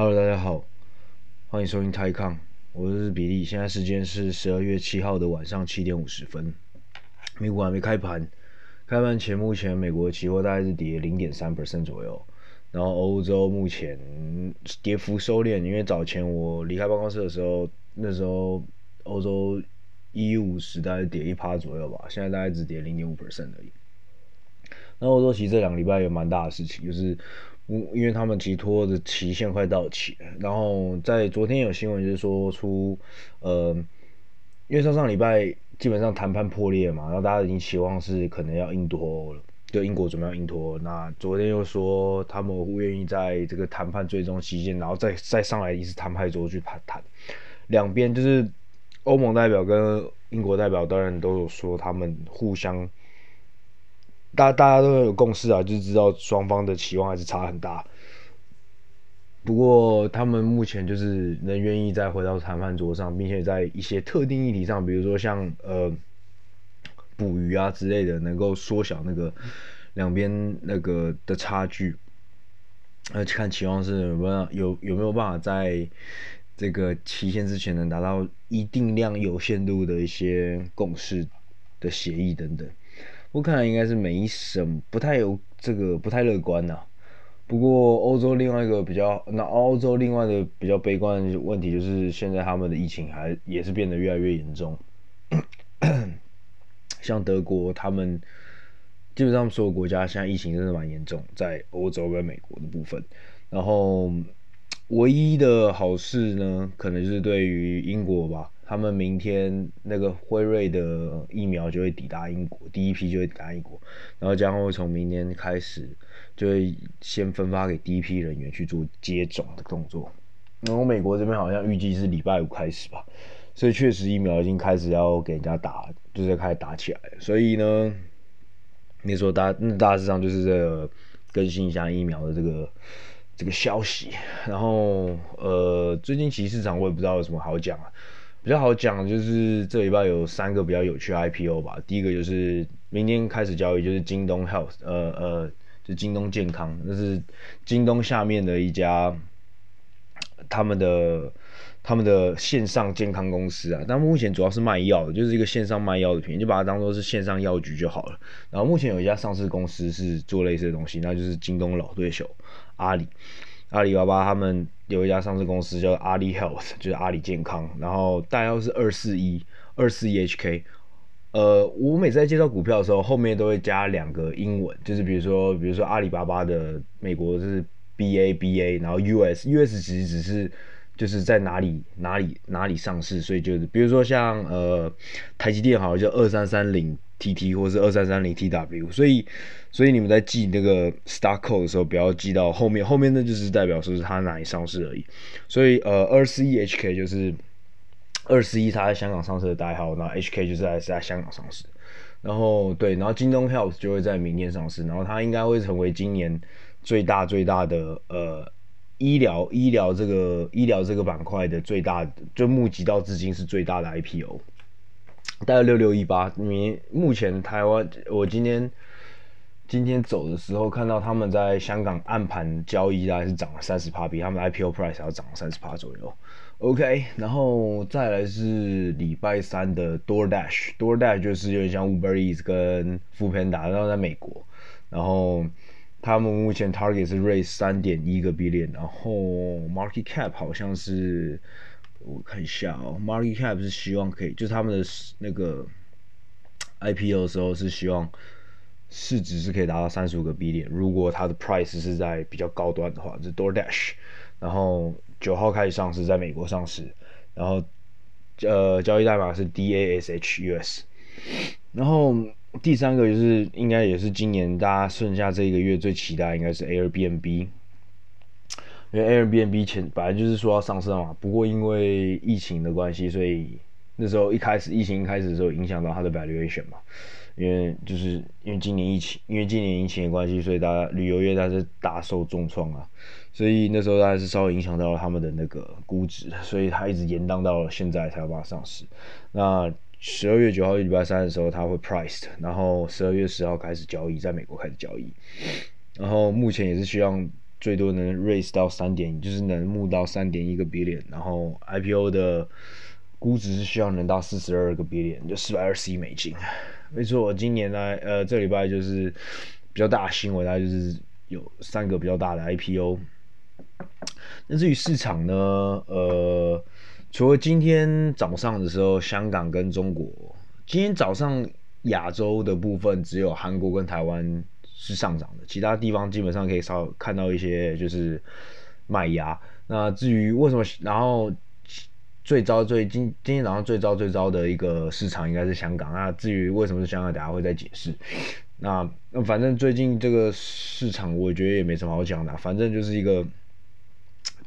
Hello，大家好，欢迎收听泰康，我是比利。现在时间是十二月七号的晚上七点五十分，美股还没开盘。开盘前，目前美国期货大概是跌零点三 percent 左右，然后欧洲目前跌幅收敛，因为早前我离开办公室的时候，那时候欧洲一五十大概跌一趴左右吧，现在大概只跌零点五 percent 而已。那欧洲其实这两个礼拜有蛮大的事情，就是。嗯因为他们寄托的期限快到期了，然后在昨天有新闻就是说出，呃，因为上上礼拜基本上谈判破裂嘛，然后大家已经期望是可能要硬脱欧了，就英国准备要硬脱欧。那昨天又说他们不愿意在这个谈判最终期间，然后再再上来一次谈判桌去谈谈，两边就是欧盟代表跟英国代表当然都有说他们互相。大大家都有共识啊，就知道双方的期望还是差很大。不过他们目前就是能愿意再回到谈判桌上，并且在一些特定议题上，比如说像呃捕鱼啊之类的，能够缩小那个两边那个的差距。那看期望是有没有有有没有办法在这个期限之前能达到一定量有限度的一些共识的协议等等。我看来应该是没什么，不太有这个不太乐观呐、不过欧洲另外一个比较，那欧洲另外的比较悲观的问题就是现在他们的疫情还也是变得越来越严重。像德国，他们基本上所有国家现在疫情真的蛮严重，在欧洲跟美国的部分。然后唯一的好事呢，可能就是对于英国吧。他们明天那个辉瑞的疫苗就会抵达英国，第一批就会抵达英国，然后将会从明天开始就会先分发给第一批人员去做接种的动作。然后美国这边好像预计是礼拜五开始吧，所以确实疫苗已经开始要给人家打，就是开始打起来。所以呢，你说大那大致上就是这个更新一下疫苗的这个这个消息。然后呃，最近其实市场我也不知道有什么好讲啊。比较好讲就是这礼拜有三个比较有趣的 IPO 吧。第一个就是明天开始交易，就是京东 Health，呃呃，就京东健康，那是京东下面的一家他们的他们的线上健康公司啊。但目前主要是卖药的，就是一个线上卖药的品，你就把它当做是线上药局就好了。然后目前有一家上市公司是做类似的东西，那就是京东老对手阿里。阿里巴巴他们有一家上市公司叫阿里 Health，就是阿里健康，然后代号是二四一二四一 HK。呃，我每次在介绍股票的时候，后面都会加两个英文，就是比如说，比如说阿里巴巴的美国是 BABA，然后 US US 其实只是就是在哪里哪里哪里上市，所以就是比如说像呃台积电好像就二三三零。T T 或是二三三零 T W，所以所以你们在记那个 stock code 的时候，不要记到后面，后面那就是代表说是它哪里上市而已。所以呃，二四一 H K 就是二四一，它在香港上市的代号，那 H K 就是在是在香港上市。然后对，然后京东 Health 就会在明天上市，然后它应该会成为今年最大最大的呃医疗医疗这个医疗这个板块的最大，就募集到资金是最大的 I P O。大概六六一八，你目前台湾，我今天今天走的时候看到他们在香港暗盘交易，大概是涨了三十趴，比他们 IPO price 要涨了三十趴左右。OK，然后再来是礼拜三的 DoorDash，DoorDash 就是有点像 Uber Eats 跟 Foodpanda，然后在美国，然后他们目前 target 是 raise 三点一个 billion，然后 market cap 好像是。我看一下哦，Market Cap 是希望可以，就是他们的那个 IPO 的时候是希望市值是可以达到三十五个 billion，如果它的 price 是在比较高端的话，是 DoorDash，然后九号开始上市，在美国上市，然后呃交易代码是 DASHUS，然后第三个就是应该也是今年大家剩下这一个月最期待应该是 Airbnb。因为 Airbnb 前本来就是说要上市嘛，不过因为疫情的关系，所以那时候一开始疫情一开始的时候影响到它的 valuation 嘛。因为就是因为今年疫情，因为今年疫情的关系，所以大家旅游业它是大受重创啊，所以那时候大概是稍微影响到了他们的那个估值，所以它一直延宕到了现在才要把它上市。那十二月九号礼拜三的时候它会 priced，然后十二月十号开始交易，在美国开始交易，然后目前也是希望。最多能 raise 到三点，就是能募到三点一个 billion，然后 IPO 的估值是需要能到四十二个 billion，就四百二十亿美金。没错，我今年呢，呃，这礼拜就是比较大的新闻，大概就是有三个比较大的 IPO。那至于市场呢，呃，除了今天早上的时候，香港跟中国，今天早上。亚洲的部分只有韩国跟台湾是上涨的，其他地方基本上可以稍看到一些就是卖压。那至于为什么，然后最糟最今今天早上最糟最糟的一个市场应该是香港。那至于为什么是香港，等下会再解释。那那反正最近这个市场我觉得也没什么好讲的，反正就是一个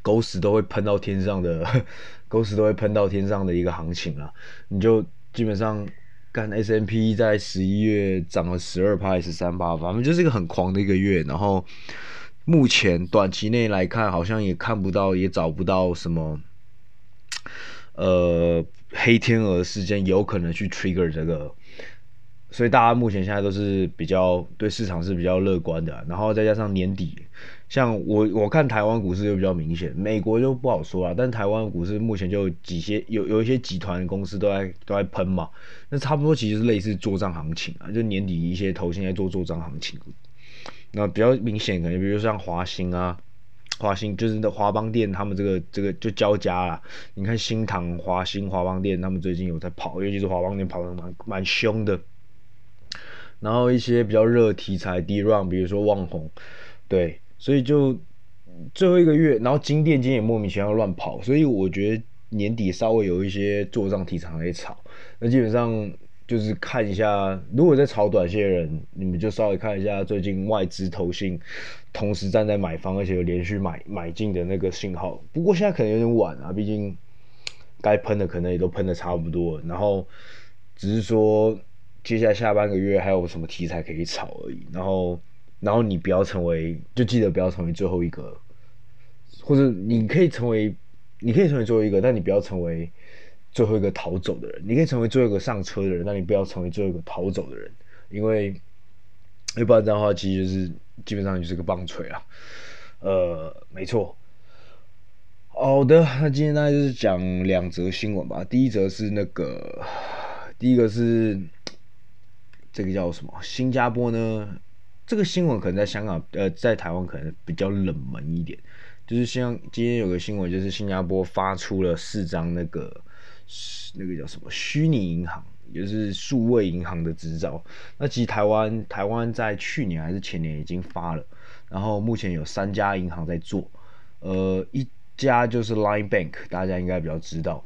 狗屎都会喷到天上的，狗屎都会喷到天上的一个行情了。你就基本上。干 S&P 在十一月涨了十二趴还是十三趴，反正就是一个很狂的一个月。然后目前短期内来看，好像也看不到，也找不到什么呃黑天鹅事件有可能去 trigger 这个，所以大家目前现在都是比较对市场是比较乐观的。然后再加上年底。像我我看台湾股市就比较明显，美国就不好说了。但台湾股市目前就几些有有一些集团公司都在都在喷嘛，那差不多其实是类似作帐行情啊，就年底一些投信在做作帐行情。那比较明显可能比如像华兴啊，华兴就是那华邦电他们这个这个就交加了。你看新唐、华兴、华邦电他们最近有在跑，尤其是华邦电跑的蛮蛮凶的。然后一些比较热题材 d r u n 比如说旺宏，对。所以就最后一个月，然后金店今天也莫名其妙乱跑，所以我觉得年底稍微有一些做账题材可以炒。那基本上就是看一下，如果在炒短线的人，你们就稍微看一下最近外资投信同时站在买方，而且有连续买买进的那个信号。不过现在可能有点晚啊，毕竟该喷的可能也都喷的差不多，然后只是说接下来下半个月还有什么题材可以炒而已，然后。然后你不要成为，就记得不要成为最后一个，或者你可以成为，你可以成为最后一个，但你不要成为最后一个逃走的人。你可以成为最后一个上车的人，但你不要成为最后一个逃走的人，因为要不然这样的话，其实就是基本上就是个棒槌啊。呃，没错。好的，那今天大概就是讲两则新闻吧。第一则是那个，第一个是这个叫什么？新加坡呢？这个新闻可能在香港，呃，在台湾可能比较冷门一点。就是像今天有个新闻，就是新加坡发出了四张那个那个叫什么虚拟银行，也就是数位银行的执照。那其实台湾台湾在去年还是前年已经发了，然后目前有三家银行在做，呃，一家就是 Line Bank，大家应该比较知道。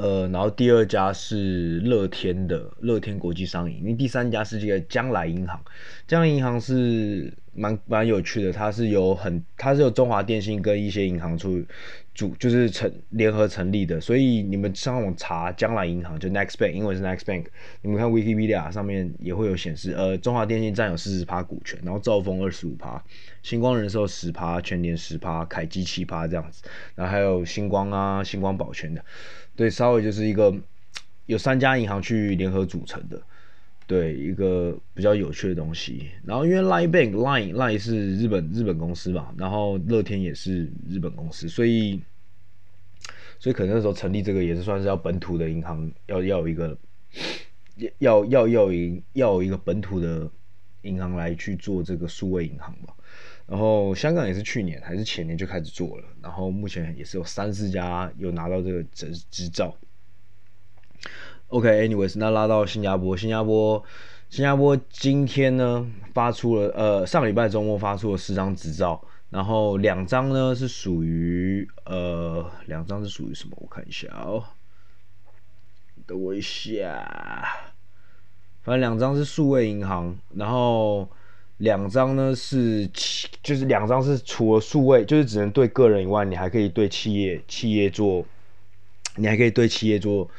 呃，然后第二家是乐天的乐天国际商银，因为第三家是这个将来银行，将来银行是蛮蛮有趣的，它是有很它是有中华电信跟一些银行出主就是成联合成立的，所以你们上网查将来银行就 Next Bank，英文是 Next Bank，你们看 Wikipedia 上面也会有显示，呃，中华电信占有四十趴股权，然后兆丰二十五趴，星光人寿十趴，全联十趴，凯基七趴这样子，然后还有星光啊，星光保全的。对，稍微就是一个有三家银行去联合组成的，对，一个比较有趣的东西。然后因为 Line Bank Line Line 是日本日本公司嘛，然后乐天也是日本公司，所以所以可能那时候成立这个也是算是要本土的银行，要要一个要要要一要一个本土的银行来去做这个数位银行吧。然后香港也是去年还是前年就开始做了，然后目前也是有三四家有拿到这个执执照。OK，anyways，、那拉到新加坡，新加坡，新加坡今天呢发出了呃上礼拜周末发出了四张执照，然后两张呢是属于呃两张是属于什么？我看一下哦，等我一下，反正两张是数位银行，然后。两张呢是企，就是两张是除了数位，就是只能对个人以外，你还可以对企业企业做，你还可以对企业做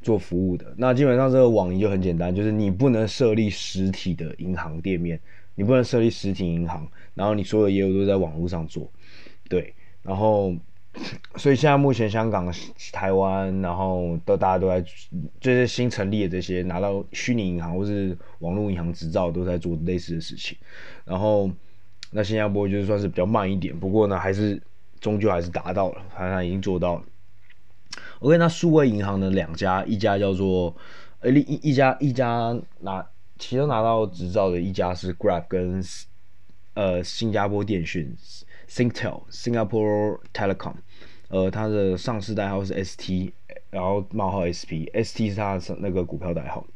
做服务的。那基本上这个网银就很简单，就是你不能设立实体的银行店面，你不能设立实体银行，然后你所有业务都在网络上做，对，然后。所以现在目前香港、台湾，然后都大家都在，这些新成立的这些拿到虚拟银行或是网络银行执照，都在做类似的事情。然后那新加坡就是算是比较慢一点，不过呢，还是终究还是达到了，它它已经做到了。OK，那数位银行的两家，一家叫做呃一一家一家拿其中拿到执照的一家是 Grab 跟呃新加坡电讯 Singtel Singapore Telecom，呃它的上市代号是 ST，然后冒号 SP，ST 是它的那个股票代号。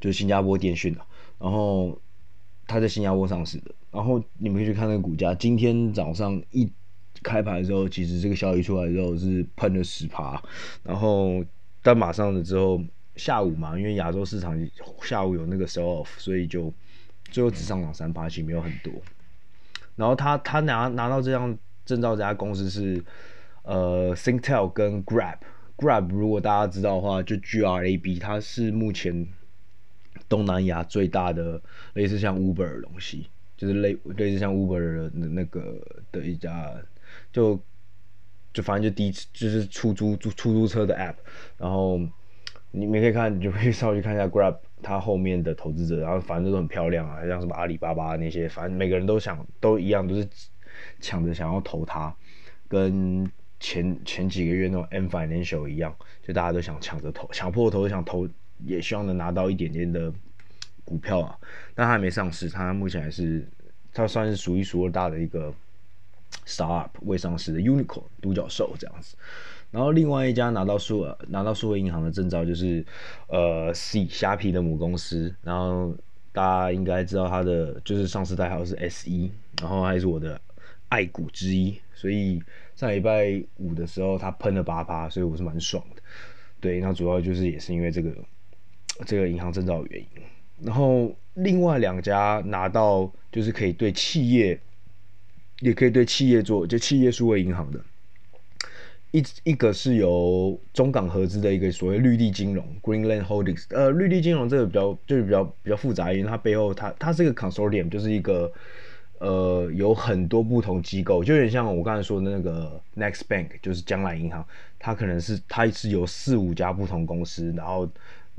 就是新加坡电讯的，然后它在新加坡上市的，然后你们可以去看那个股价，今天早上一开盘的时候，其实这个消息出来之后是喷了十趴，然后但马上的之后下午嘛，因为亚洲市场下午有那个 sell off，所以就最后只上涨三趴，其实没有很多。然后他他拿拿到这张证照这家公司是呃 Singtel 跟 Grab，Grab 如果大家知道的话，就 G R A B，它是目前。东南亚最大的类似像 Uber 的东西，就是类类似像 Uber 的那个的一家，就就反正就滴就是出租出出租车的 App，然后你们可以看，你就可以稍微去看一下 Grab 它后面的投资者，然后反正都很漂亮啊，像什么阿里巴巴那些，反正每个人都想都一样，都是抢着想要投它，跟前前几个月那种 M Financial 一样，就大家都想抢着投，抢破头想投。也希望能拿到一点点的股票啊，但他还没上市，他目前还是他算是数一数二大的一个 Star Up 未上市的 unico 独角兽这样子。然后另外一家拿到数拿到数位银行的证照就是呃 C 虾皮的母公司，然后大家应该知道它的就是上市代号是 SE，然后还是我的爱股之一，所以上礼拜五的时候它喷了八趴，所以我是蛮爽的。对，那主要就是也是因为这个。这个银行证照的原因，然后另外两家拿到就是可以对企业，也可以对企业做，就企业数位银行的，一一个是由中港合资的一个所谓绿地金融 （Greenland Holdings）。呃，绿地金融这个比较就是比较比较复杂，因为它背后它它是一个 consortium，就是一个呃有很多不同机构，就有点像我刚才说的那个 Next Bank，就是将来银行，它可能是它是由四五家不同公司，然后。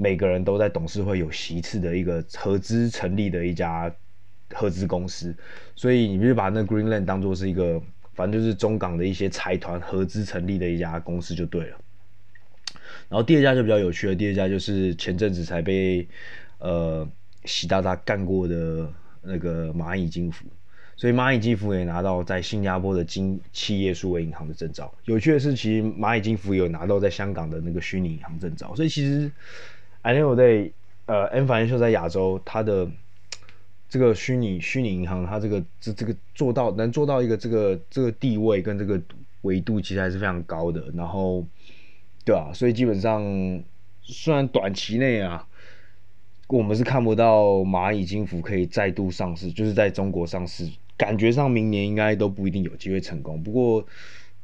每个人都在董事会有席次的一个合资成立的一家合资公司，所以你就把那 Greenland 当做是一个，反正就是中港的一些财团合资成立的一家公司就对了。然后第二家就比较有趣了，第二家就是前阵子才被呃习大大干过的那个蚂蚁金服，所以蚂蚁金服也拿到在新加坡的金企业数位银行的证照。有趣的是，其实蚂蚁金服有拿到在香港的那个虚拟银行证照，所以其实。I know that 呃，M Financial 在亚洲，它的这个虚拟虚拟银行，它这个这这个做到能做到一个这个这个地位跟这个维度，其实还是非常高的。然后，对啊，所以基本上虽然短期内啊，我们是看不到蚂蚁金服可以再度上市，就是在中国上市，感觉上明年应该都不一定有机会成功。不过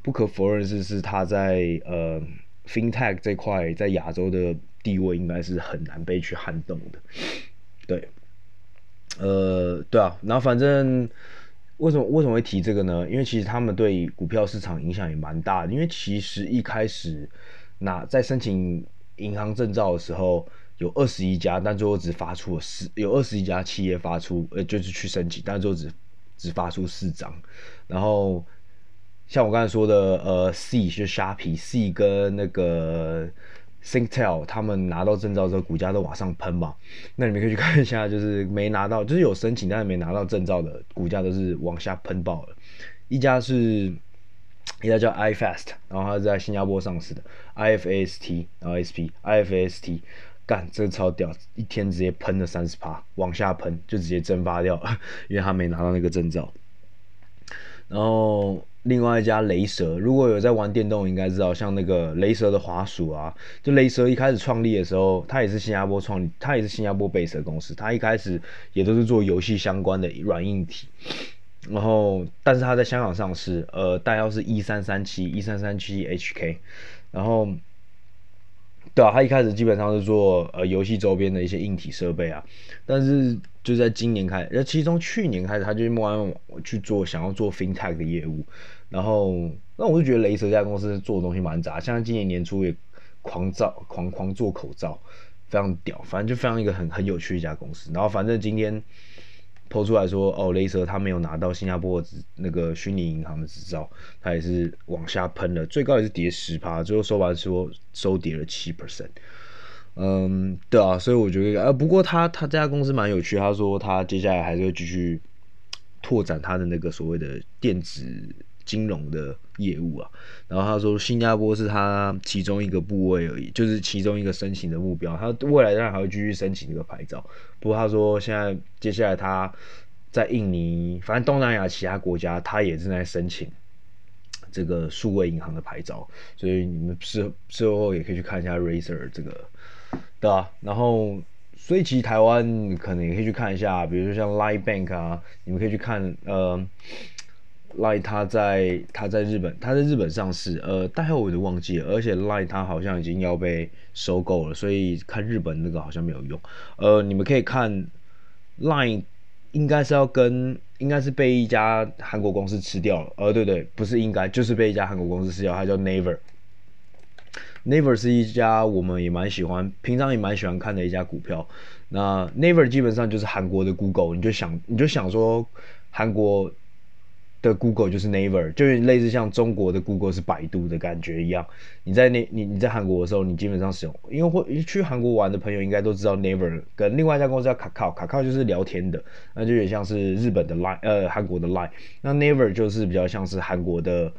不可否认是是它在呃 FinTech 这块在亚洲的。地位应该是很难被去撼动的，对，呃，对啊，然后反正为什么为什么会提这个呢？因为其实他们对股票市场影响也蛮大的。因为其实一开始那在申请银行证照的时候，有二十一家，但最后只发出了四，有二十一家企业发出，呃，就是去申请，但最后只只发出四张。然后像我刚才说的，呃，C 是虾皮，C 跟那个。Singtel 他们拿到证照之后，股价都往上喷嘛。那你们可以去看一下，就是没拿到，就是有申请但是没拿到证照的股价都是往下喷爆了。一家是，一家叫 iFast，然后它在新加坡上市的，IFAST，然后 SP，IFAST，干这个超屌，一天直接喷了三十趴，往下喷就直接蒸发掉了，因为他没拿到那个证照。然后。另外一家雷蛇，如果有在玩电动，应该知道，像那个雷蛇的滑鼠啊，就雷蛇一开始创立的时候，它也是新加坡创立，它也是新加坡 base 的公司，它一开始也都是做游戏相关的软硬体，然后但是它在香港上市，呃，代号是一三三七一三三七 HK，然后。对啊，他一开始基本上是做呃游戏周边的一些硬体设备啊，但是就在今年开始，呃，其中去年开始，他就慢慢去做想要做 FinTech 的业务，然后那我就觉得雷蛇这家公司做的东西蛮杂，像今年年初也狂造狂狂做口罩，非常屌，反正就非常一个很很有趣一家公司，然后反正今天抛出来说，哦，雷蛇他没有拿到新加坡那个虚拟银行的执照，他也是往下喷了，最高也是跌十趴，最后收盘说收跌了七 percent。嗯，对啊，所以我觉得，呃，不过他他这家公司蛮有趣，他说他接下来还是会继续拓展他的那个所谓的电子金融的业务啊。然后他说新加坡是他其中一个部位而已，就是其中一个申请的目标。他未来当然还会继续申请这个牌照。不过他说现在接下来他在印尼，反正东南亚其他国家他也正在申请这个数位银行的牌照。所以你们事事后也可以去看一下 Razer 这个。对啊，然后所以其实台湾可能也可以去看一下，比如说像 Line Bank 啊，你们可以去看呃，Line 它在它在日本，它在日本上市，呃，代号我都忘记了，而且 Line 它好像已经要被收购了，所以看日本那个好像没有用。呃，你们可以看 Line 应该是要跟应该是被一家韩国公司吃掉了，呃，对对，不是应该就是被一家韩国公司吃掉，它叫 Naver。Naver 是一家我们也蛮喜欢，平常也蛮喜欢看的一家股票。那 Naver 基本上就是韩国的 Google，你就想你就想说韩国的 Google 就是 Naver，就是类似像中国的 Google 是百度的感觉一样。你在那你你在韩国的时候，你基本上使用，因为会去韩国玩的朋友应该都知道 Naver 跟另外一家公司叫 Kakao，Kakao 就是聊天的，那就有点像是日本的 Line，呃，韩国的 Line。那 Naver 就是比较像是韩国的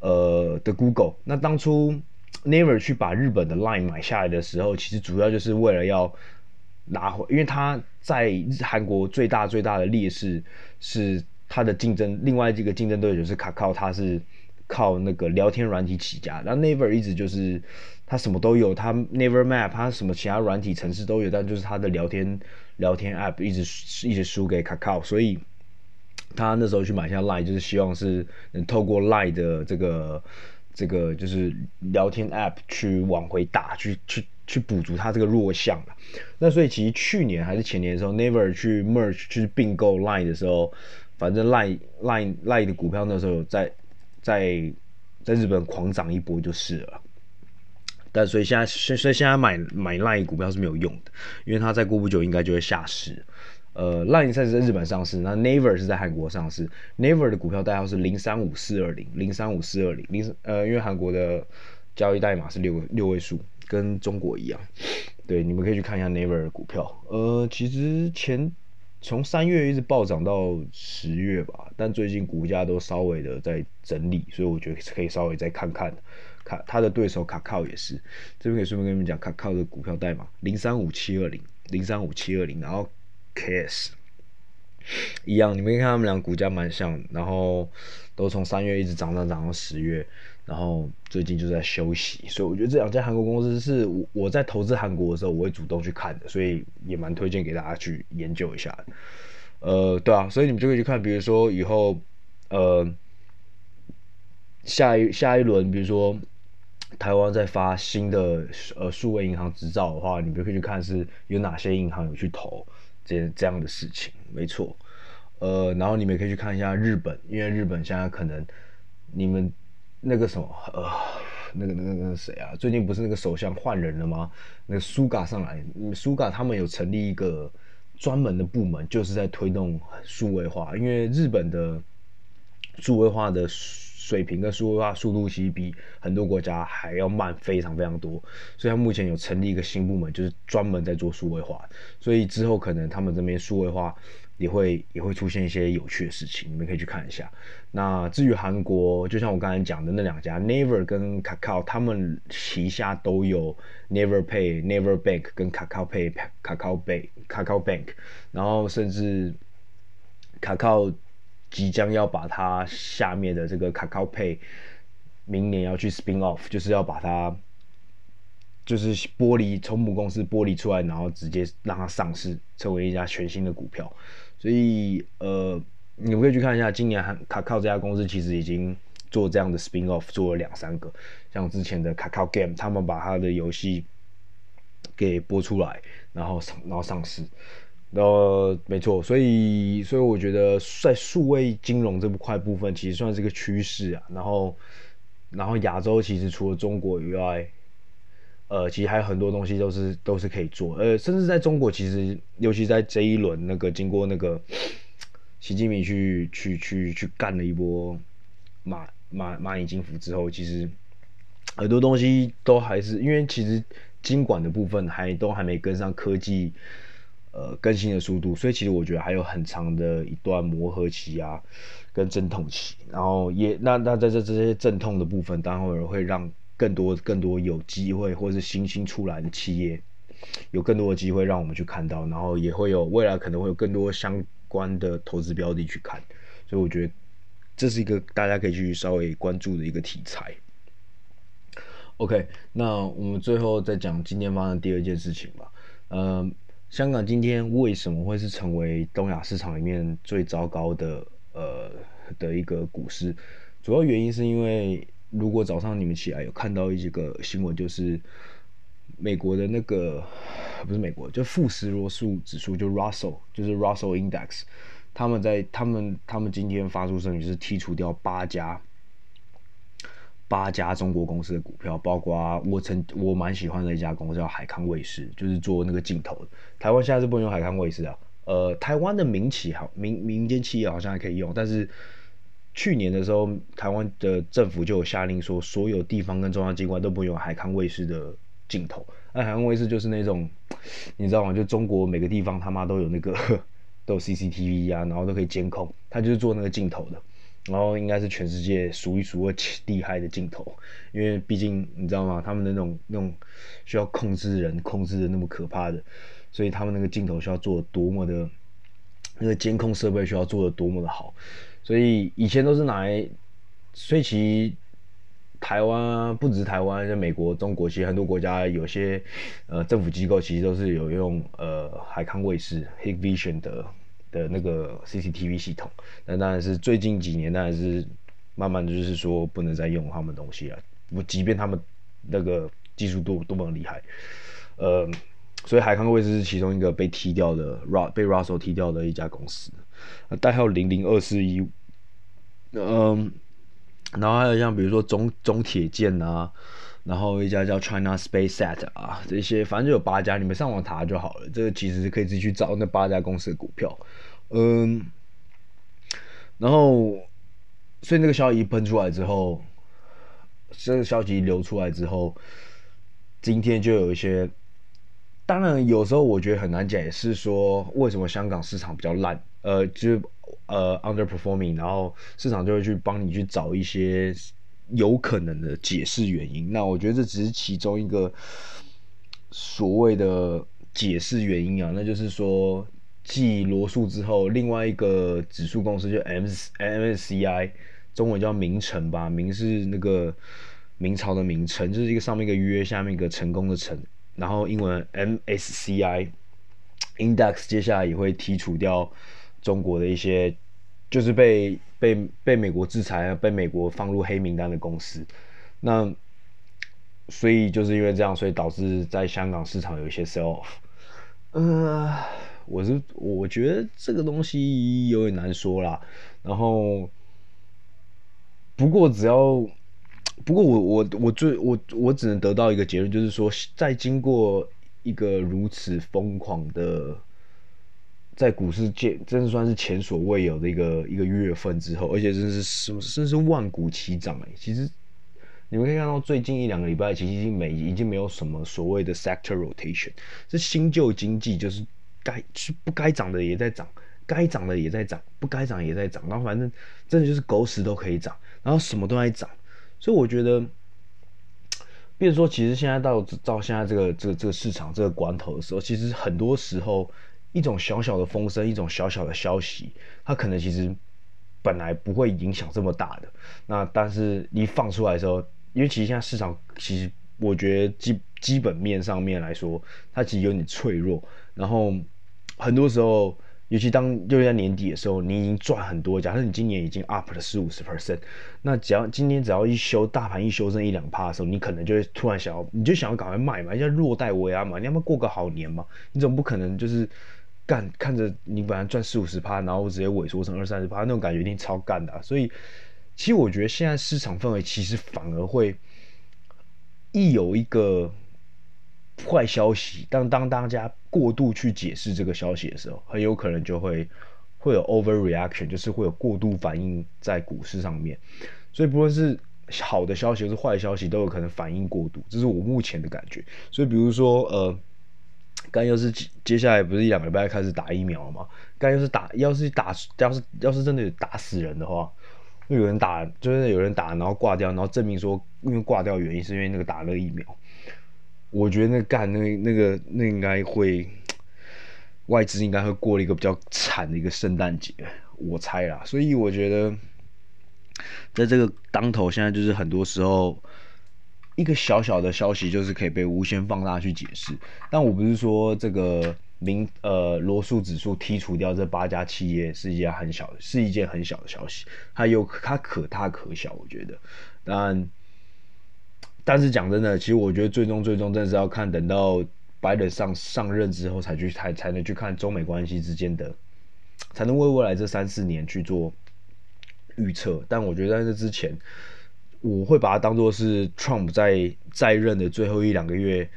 呃的 Google。那当初。Naver 去把日本的 Line 买下来的时候，其实主要就是为了要拿回，因为他在韩国最大最大的劣势是他的竞争，另外一个竞争对手是 Kakao，他是靠那个聊天软体起家，然后 Never 一直就是他什么都有，他 Never Map，他什么其他软体程式都有，但就是他的聊天聊天 App 一直一直输给 Kakao，所以他那时候去买下 Line，就是希望是能透过 Line 的这个。这个就是聊天 App 去往回打，去去去补足它这个弱项。那所以其实去年还是前年的时候，Never 去 merge 去并购 Line 的时候，反正 Line Line Line 的股票那时候在在在日本狂涨一波就是了。但所以现在所以现在买买 Line 股票是没有用的，因为它再过不久应该就会下市。呃，Line 在在日本上市，那 Naver 是在韩国上市。Naver 的股票代号是零三五四二零零三五四二零零呃，因为韩国的交易代码是六个六位数，跟中国一样。对，你们可以去看一下 Naver 的股票。呃，其实前从三月一直暴涨到十月吧，但最近股价都稍微的在整理，所以我觉得可以稍微再看看。卡他的对手卡靠也是，这边可以顺便跟你们讲卡靠的股票代码零三五七二零零三五七二零，然后。KS 一样，你们可以看他们俩股价蛮像，然后都从三月一直涨涨涨到十月，然后最近就在休息，所以我觉得这两家韩国公司是我我在投资韩国的时候我会主动去看的，所以也蛮推荐给大家去研究一下。呃，对啊，所以你们就可以去看，比如说以后呃下一下一轮，比如说台湾在发新的呃数位银行执照的话，你们就可以去看是有哪些银行有去投。这这样的事情没错，呃，然后你们也可以去看一下日本，因为日本现在可能你们那个什么呃，那个那个那个谁啊，最近不是那个首相换人了吗？那个苏嘎上来，苏嘎他们有成立一个专门的部门，就是在推动数位化，因为日本的数位化的。水平跟数位化速度其实比很多国家还要慢非常非常多，所以他目前有成立一个新部门，就是专门在做数位化。所以之后可能他们这边数位化也会也会出现一些有趣的事情，你们可以去看一下。那至于韩国，就像我刚才讲的那两家 Naver 跟 Kakao，他们旗下都有 Naver Pay、Naver Bank 跟 Kakao Pay、Kakao Bank、Kakao Bank，然后甚至 Kakao。即将要把它下面的这个 Kakao Pay，明年要去 spin off，就是要把它，就是剥离从母公司剥离出来，然后直接让它上市，成为一家全新的股票。所以呃，你们可以去看一下，今年 Kakao 这家公司其实已经做这样的 spin off 做了两三个，像之前的卡靠 Game，他们把他的游戏给播出来，然后上然后上市。呃，没错，所以所以我觉得在数位金融这块部分，其实算是个趋势啊。然后，然后亚洲其实除了中国以外，呃，其实还有很多东西都是都是可以做。呃，甚至在中国，其实尤其在这一轮那个经过那个习近平去去去去干了一波蚂蚂蚂蚁金服之后，其实很多东西都还是因为其实经管的部分还都还没跟上科技。呃，更新的速度，所以其实我觉得还有很长的一段磨合期啊，跟阵痛期。然后也那那在这这些阵痛的部分，当然会让更多更多有机会或是新兴出来的企业，有更多的机会让我们去看到，然后也会有未来可能会有更多相关的投资标的去看。所以我觉得这是一个大家可以去稍微关注的一个题材。OK，那我们最后再讲今天发生第二件事情吧。嗯。香港今天为什么会是成为东亚市场里面最糟糕的呃的一个股市？主要原因是因为如果早上你们起来有看到一个新闻，就是美国的那个不是美国，就富时罗素指数，就 Russell，就是 Russell Index，他们在他们他们今天发出声明，是剔除掉八家。八家中国公司的股票，包括我曾我蛮喜欢的一家公司叫海康卫视，就是做那个镜头的。台湾现在是不能用海康卫视啊，呃，台湾的民企好民民间企业好像还可以用，但是去年的时候，台湾的政府就有下令说，所有地方跟中央机关都不用海康卫视的镜头。那海康卫视就是那种，你知道吗？就中国每个地方他妈都有那个 都有 CCTV 啊，然后都可以监控，他就是做那个镜头的。然后应该是全世界数一数二厉害的镜头，因为毕竟你知道吗？他们的那种那种需要控制人控制的那么可怕的，所以他们那个镜头需要做的多么的，那个监控设备需要做的多么的好，所以以前都是拿来，所以其台湾啊不止台湾，像美国、中国，其实很多国家有些呃政府机构其实都是有用呃海康卫视 Hikvision 的。的那个 CCTV 系统，那当然是最近几年，当然是慢慢就是说不能再用他们东西了。不，即便他们那个技术多多么厉害，呃，所以海康卫视是其中一个被踢掉的被 Russell 踢掉的一家公司，代号零零二四一，嗯，然后还有像比如说中中铁建啊。然后一家叫 China SpaceSat 啊，这些反正就有八家，你们上网查就好了。这个其实是可以自己去找那八家公司的股票，嗯，然后所以那个消息一喷出来之后，这个消息流出来之后，今天就有一些，当然有时候我觉得很难解释说为什么香港市场比较烂，呃，就呃 underperforming，然后市场就会去帮你去找一些。有可能的解释原因，那我觉得这只是其中一个所谓的解释原因啊，那就是说继罗素之后，另外一个指数公司就 M MSCI，中文叫明成吧，明是那个明朝的明，成就是一个上面一个约，下面一个成功的成，然后英文 MSCI Index 接下来也会剔除掉中国的一些。就是被被被美国制裁啊，被美国放入黑名单的公司，那所以就是因为这样，所以导致在香港市场有一些 sell off。呃，我是我觉得这个东西有点难说啦。然后，不过只要不过我我我最我我只能得到一个结论，就是说在经过一个如此疯狂的。在股市界，真的算是前所未有的一个一个月份之后，而且真是什么，真是万股齐涨哎！其实你们可以看到，最近一两个礼拜，其实已经没已经没有什么所谓的 sector rotation，这新旧经济就是该是不该涨的也在涨，该涨的也在涨，不该涨也在涨，然后反正真的就是狗屎都可以涨，然后什么都在涨，所以我觉得，比如说，其实现在到到现在这个这个这个市场这个关头的时候，其实很多时候。一种小小的风声，一种小小的消息，它可能其实本来不会影响这么大的。那但是一放出来的时候，因为其实现在市场其实我觉得基基本面上面来说，它其实有点脆弱。然后很多时候，尤其当就在年底的时候，你已经赚很多，假设你今年已经 up 了四五十 percent，那只要今天只要一修大盘一修正一两趴的时候，你可能就会突然想要，你就想要赶快卖嘛，要落袋为安嘛，你要不要过个好年嘛？你总不可能就是。干看着你本来赚四五十趴，然后直接萎缩成二三十趴，那种感觉一定超干的。所以，其实我觉得现在市场氛围其实反而会一有一个坏消息，当当大家过度去解释这个消息的时候，很有可能就会会有 overreaction，就是会有过度反应在股市上面，所以不论是好的消息还是坏消息，都有可能反应过度，这是我目前的感觉。所以比如说，呃，刚又是接下来不是一两个礼拜开始打疫苗了吗？刚要是打，要是打，要是要是真的打死人的话，会有人打，就是有人打然后挂掉，然后证明说因为挂掉原因是因为那个打了疫苗。我觉得那干那那个那应该会外资应该会过了一个比较惨的一个圣诞节，我猜啦。所以我觉得在这个当头，现在就是很多时候一个小小的消息就是可以被无限放大去解释。但我不是说这个明呃罗素指数剔除掉这八家企业是一件很小的，是一件很小的消息，它有它可大可小，我觉得，但。但是讲真的，其实我觉得最终最终真的是要看等到拜登上上任之后才去才才能去看中美关系之间的，才能为未来这三四年去做预测。但我觉得在这之前，我会把它当做是 Trump 在在任的最后一两个月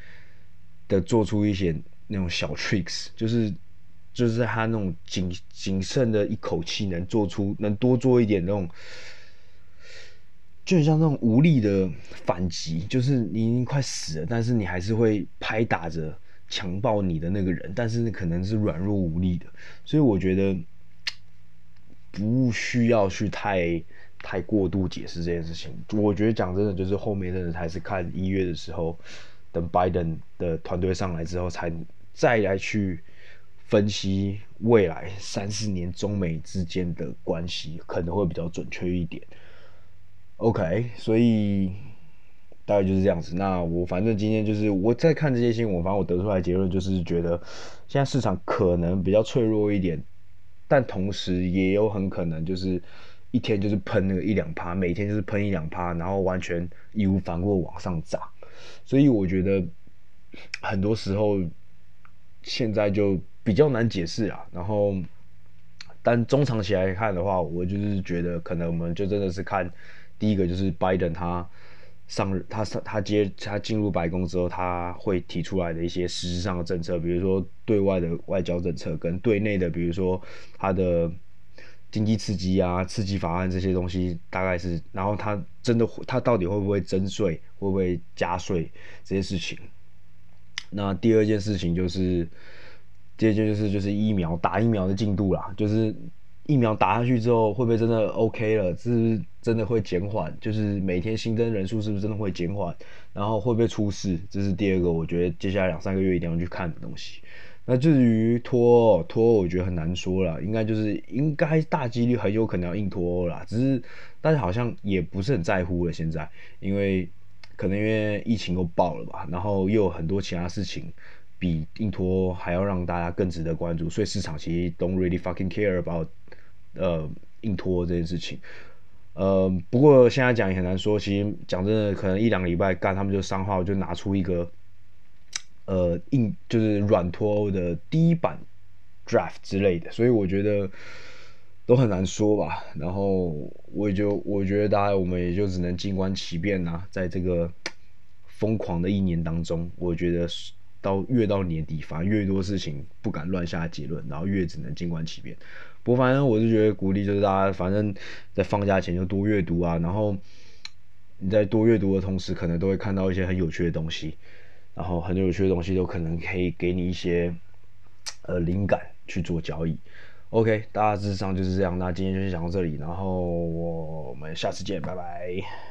的做出一些那种小 tricks，就是就是他那种谨谨慎的一口气能做出能多做一点那种。就很像那种无力的反击，就是你已经快死了，但是你还是会拍打着强暴你的那个人，但是可能是软弱无力的，所以我觉得不需要去太太过度解释这件事情。我觉得讲真的，就是后面真的还是看一月的时候，等拜登的团队上来之后，才再来去分析未来三四年中美之间的关系，可能会比较准确一点。OK，所以大概就是这样子。那我反正今天就是我在看这些新闻，反正我得出来结论就是觉得现在市场可能比较脆弱一点，但同时也有很可能就是一天就是喷那个一两趴，每天就是喷一两趴，然后完全义无反顾往上涨。所以我觉得很多时候现在就比较难解释啊。然后，但中长期来看的话，我就是觉得可能我们就真的是看。第一个就是拜登他上他上他接他进入白宫之后，他会提出来的一些实质上的政策，比如说对外的外交政策跟对内的，比如说他的经济刺激啊、刺激法案这些东西，大概是，然后他真的他到底会不会征税，会不会加税这些事情。那第二件事情就是，第二件就是就是疫苗打疫苗的进度啦，就是。疫苗打下去之后，会不会真的 OK 了？是不是真的会减缓？就是每天新增人数是不是真的会减缓？然后会不会出事？这是第二个，我觉得接下来两三个月一定要去看的东西。那至于脱，脱我觉得很难说了，应该就是应该大几率很有可能要硬脱欧啦。只是大家好像也不是很在乎了，现在因为可能因为疫情又爆了吧，然后又有很多其他事情比硬脱还要让大家更值得关注，所以市场其实 don't really fucking care about。呃，硬脱这件事情，呃，不过现在讲也很难说。其实讲真的，可能一两个礼拜干，他们就商号就拿出一个，呃，硬就是软脱欧的第一版 draft 之类的，所以我觉得都很难说吧。然后我也就我觉得大家我们也就只能静观其变呐，在这个疯狂的一年当中，我觉得到越到年底，反正越多事情不敢乱下结论，然后越只能静观其变。不过反正我是觉得鼓励就是大家，反正在放假前就多阅读啊，然后你在多阅读的同时，可能都会看到一些很有趣的东西，然后很有趣的东西都可能可以给你一些呃灵感去做交易。OK，大致上就是这样，那今天就先讲到这里，然后我们下次见，拜拜。